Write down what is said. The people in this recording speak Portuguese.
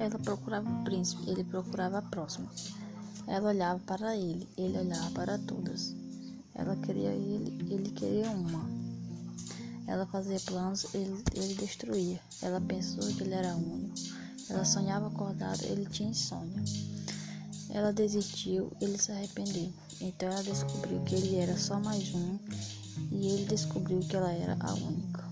Ela procurava o príncipe, ele procurava a próxima. Ela olhava para ele, ele olhava para todas. Ela queria ele, ele queria uma. Ela fazia planos, ele, ele destruía. Ela pensou que ele era único. Ela sonhava acordado, ele tinha insônia. Ela desistiu, ele se arrependeu. Então ela descobriu que ele era só mais um e ele descobriu que ela era a única.